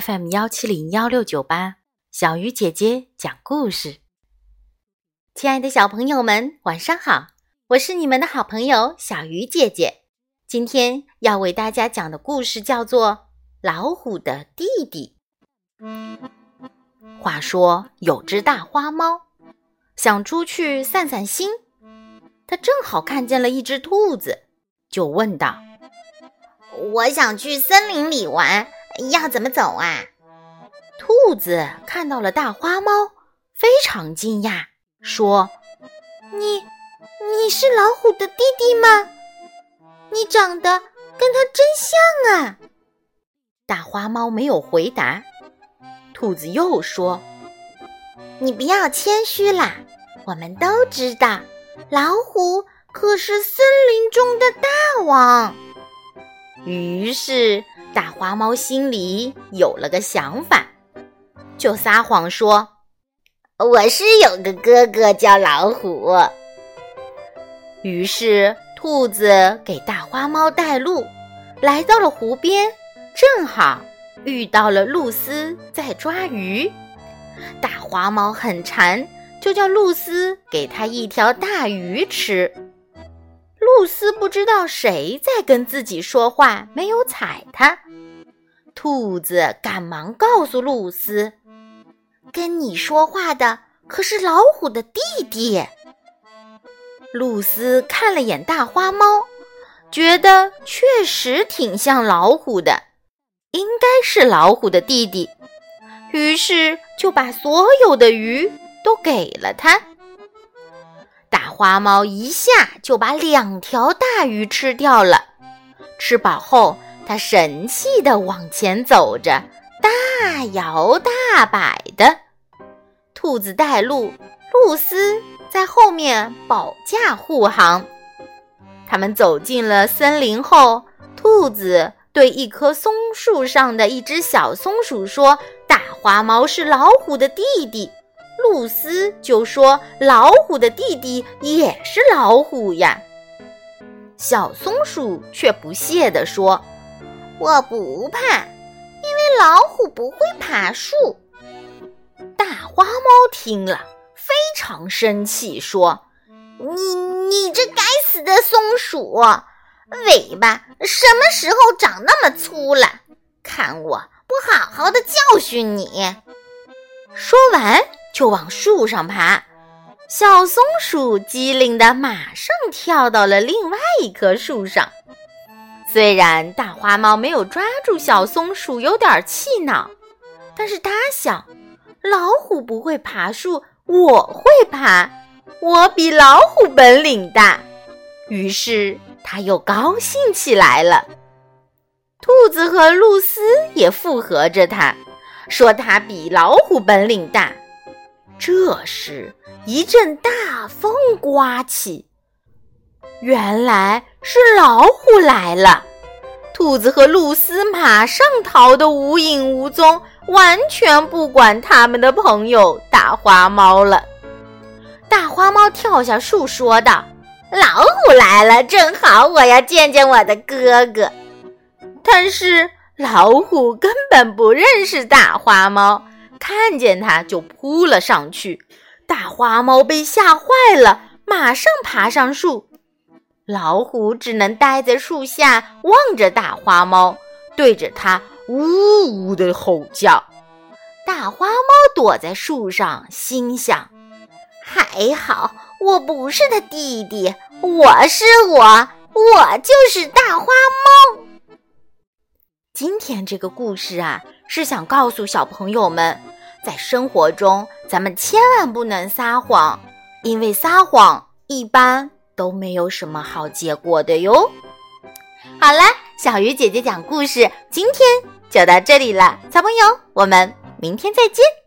FM 幺七零幺六九八，小鱼姐姐讲故事。亲爱的小朋友们，晚上好！我是你们的好朋友小鱼姐姐。今天要为大家讲的故事叫做《老虎的弟弟》。话说有只大花猫想出去散散心，它正好看见了一只兔子，就问道：“我想去森林里玩。”要怎么走啊？兔子看到了大花猫，非常惊讶，说：“你，你是老虎的弟弟吗？你长得跟他真像啊！”大花猫没有回答。兔子又说：“你不要谦虚啦，我们都知道，老虎可是森林中的大王。”于是。大花猫心里有了个想法，就撒谎说：“我是有个哥哥叫老虎。”于是兔子给大花猫带路，来到了湖边，正好遇到了露丝在抓鱼。大花猫很馋，就叫露丝给它一条大鱼吃。露丝不知道谁在跟自己说话，没有睬它。兔子赶忙告诉露丝：“跟你说话的可是老虎的弟弟。”露丝看了眼大花猫，觉得确实挺像老虎的，应该是老虎的弟弟，于是就把所有的鱼都给了他。花猫一下就把两条大鱼吃掉了。吃饱后，它神气地往前走着，大摇大摆的。兔子带路，露丝在后面保驾护航。他们走进了森林后，兔子对一棵松树上的一只小松鼠说：“大花猫是老虎的弟弟。”布斯就说：“老虎的弟弟也是老虎呀。”小松鼠却不屑地说：“我不怕，因为老虎不会爬树。”大花猫听了非常生气，说：“你你这该死的松鼠，尾巴什么时候长那么粗了？看我不好好的教训你！”说完。就往树上爬，小松鼠机灵的马上跳到了另外一棵树上。虽然大花猫没有抓住小松鼠，有点气恼，但是它想，老虎不会爬树，我会爬，我比老虎本领大。于是它又高兴起来了。兔子和露丝也附和着它，说它比老虎本领大。这时，一阵大风刮起，原来是老虎来了。兔子和露丝马上逃得无影无踪，完全不管他们的朋友大花猫了。大花猫跳下树，说道：“老虎来了，正好我要见见我的哥哥。”但是老虎根本不认识大花猫。看见它就扑了上去，大花猫被吓坏了，马上爬上树。老虎只能待在树下望着大花猫，对着它呜呜的吼叫。大花猫躲在树上，心想：还好我不是它弟弟，我是我，我就是大花猫。今天这个故事啊，是想告诉小朋友们。在生活中，咱们千万不能撒谎，因为撒谎一般都没有什么好结果的哟。好了，小鱼姐姐讲故事，今天就到这里了，小朋友，我们明天再见。